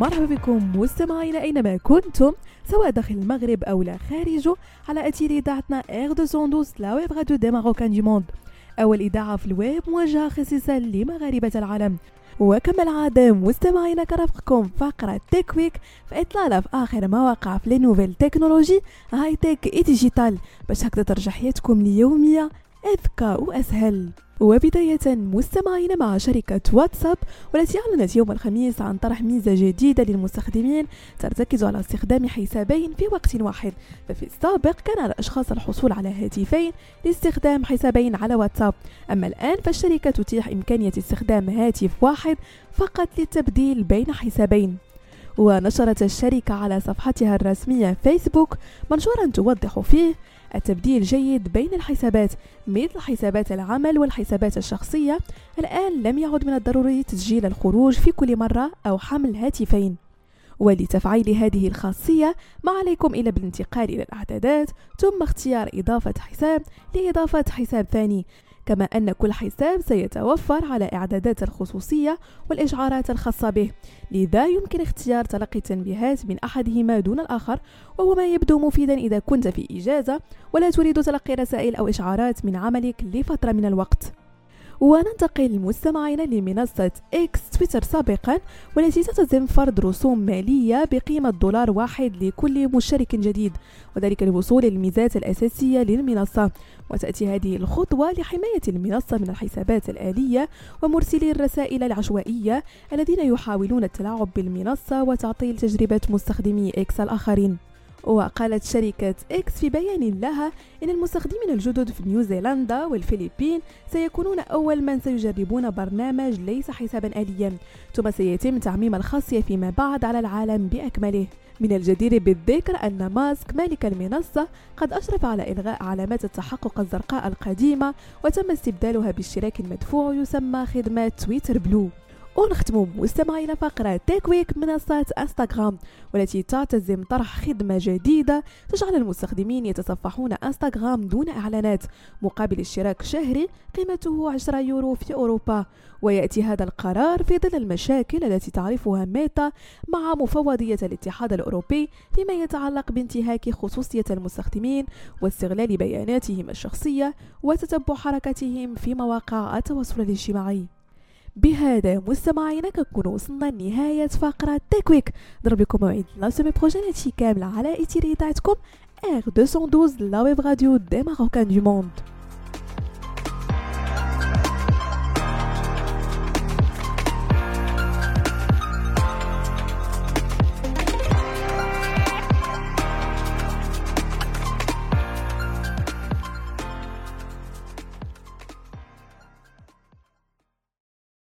مرحبا بكم مستمعينا أينما كنتم سواء داخل المغرب أو لا خارجه على اثير إذاعتنا Air 212 la web radio des marocains du monde أول إذاعة في الويب موجهة خصيصا لمغاربة العالم. وكما العادة مستمعينا كترافقكم فقرة Tech Week في إطلالة في آخر ما وقع في les nouvelles technologies high-tech et digital باش هكذا ترجع حياتكم اليومية أذكى وأسهل. وبداية مستمعين مع شركة واتساب والتي أعلنت يوم الخميس عن طرح ميزة جديدة للمستخدمين ترتكز على استخدام حسابين في وقت واحد. ففي السابق كان على الأشخاص الحصول على هاتفين لاستخدام حسابين على واتساب. أما الآن فالشركة تتيح إمكانية استخدام هاتف واحد فقط للتبديل بين حسابين. ونشرت الشركة على صفحتها الرسمية فيسبوك منشورا توضح فيه التبديل جيد بين الحسابات مثل حسابات العمل والحسابات الشخصية. الآن لم يعد من الضروري تسجيل الخروج في كل مرة أو حمل هاتفين. ولتفعيل هذه الخاصية ما عليكم إلا بالانتقال إلى الإعدادات ثم اختيار إضافة حساب لإضافة حساب ثاني. كما أن كل حساب سيتوفر على إعدادات الخصوصية والإشعارات الخاصة به. لذا يمكن اختيار تلقي التنبيهات من أحدهما دون الآخر وهو ما يبدو مفيدا إذا كنت في إجازة ولا تريد تلقي رسائل أو إشعارات من عملك لفترة من الوقت. وننتقل مستمعينا لمنصة إكس تويتر سابقا والتي تعتزم فرض رسوم مالية بقيمة دولار واحد لكل مشترك جديد وذلك للوصول للميزات الأساسية للمنصة. وتأتي هذه الخطوة لحماية المنصة من الحسابات الآلية ومرسلي الرسائل العشوائية الذين يحاولون التلاعب بالمنصة وتعطيل تجربة مستخدمي إكس الآخرين. وقالت شركة إكس في بيان لها إن المستخدمين الجدد في نيوزيلندا والفلبين سيكونون أول من سيجربون برنامج ليس حسابا آليا. ثم سيتم تعميم الخاصية فيما بعد على العالم بأكمله. من الجدير بالذكر أن ماسك مالك المنصة قد أشرف على إلغاء علامات التحقق الزرقاء القديمة وتم استبدالها باشتراك مدفوع يسمى خدمة تويتر بلو. ونختم مستمعينا فقرة Tech Week منصة انستغرام والتي تعتزم طرح خدمة جديدة تجعل المستخدمين يتصفحون انستغرام دون إعلانات مقابل اشتراك شهري قيمته 10 يورو في أوروبا. ويأتي هذا القرار في ظل المشاكل التي تعرفها ميتا مع مفوضية الاتحاد الأوروبي فيما يتعلق بانتهاك خصوصية المستخدمين واستغلال بياناتهم الشخصية وتتبع حركتهم في مواقع التواصل الاجتماعي. بهذا مستمعينا كنكون وصلنا لنهاية فقرة Tech Week نضرب لكم موعد la semaine prochaine هادشي كامل على اثير اذاعتكم Air 212 la web radio des marocains du monde